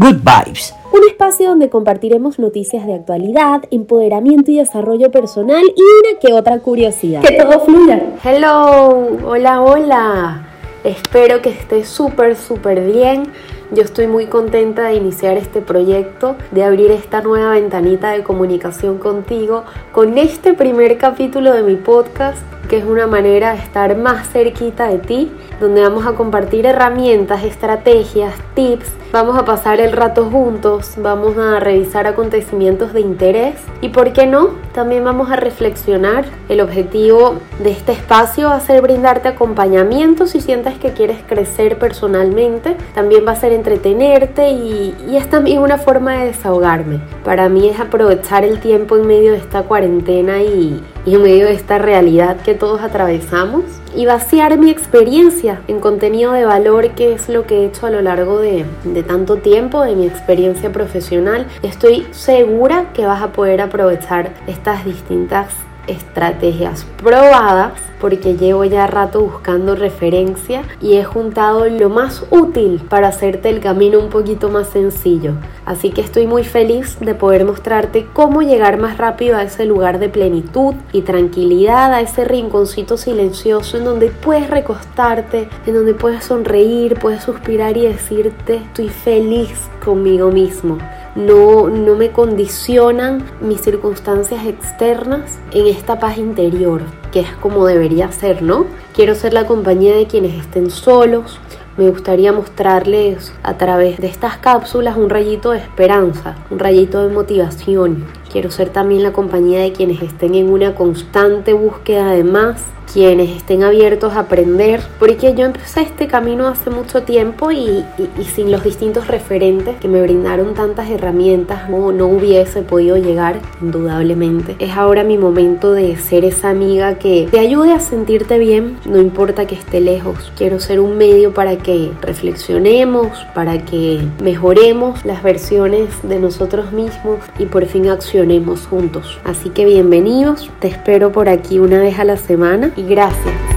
Good Vibes. Un espacio donde compartiremos noticias de actualidad, empoderamiento y desarrollo personal y una que otra curiosidad. Que todo fluya. Hello, hola, hola. Espero que estés súper, súper bien. Yo estoy muy contenta de iniciar este proyecto, de abrir esta nueva ventanita de comunicación contigo con este primer capítulo de mi podcast que es una manera de estar más cerquita de ti, donde vamos a compartir herramientas, estrategias, tips, vamos a pasar el rato juntos, vamos a revisar acontecimientos de interés y, ¿por qué no? También vamos a reflexionar. El objetivo de este espacio va a ser brindarte acompañamiento si sientes que quieres crecer personalmente, también va a ser entretenerte y, es también una forma de desahogarme. Para mí es aprovechar el tiempo en medio de esta cuarentena y, en medio de esta realidad que todos atravesamos y vaciar mi experiencia en contenido de valor que es lo que he hecho a lo largo de, tanto tiempo de mi experiencia profesional estoy segura que vas a poder aprovechar estas distintas estrategias probadas porque llevo ya rato buscando referencia y he juntado lo más útil para hacerte el camino un poquito más sencillo. Así que estoy muy feliz de poder mostrarte cómo llegar más rápido a ese lugar de plenitud y tranquilidad, a ese rinconcito silencioso en donde puedes recostarte, en donde puedes sonreír, puedes suspirar y decirte estoy feliz conmigo mismo no, no me condicionan mis circunstancias externas en esta paz interior, que es como debería ser, ¿no? Quiero ser la compañía de quienes estén solos. Me gustaría mostrarles a través de estas cápsulas un rayito de esperanza, un rayito de motivación. Quiero ser también la compañía de quienes estén en una constante búsqueda de más, quienes estén abiertos a aprender, porque yo empecé este camino hace mucho tiempo y, sin los distintos referentes que me brindaron tantas herramientas no hubiese podido llegar, indudablemente. Es ahora mi momento de ser esa amiga que te ayude a sentirte bien, no importa que esté lejos. Quiero ser un medio para que reflexionemos, para que mejoremos las versiones de nosotros mismos y por fin accionemos juntos. Así que bienvenidos, te espero por aquí una vez a la semana gracias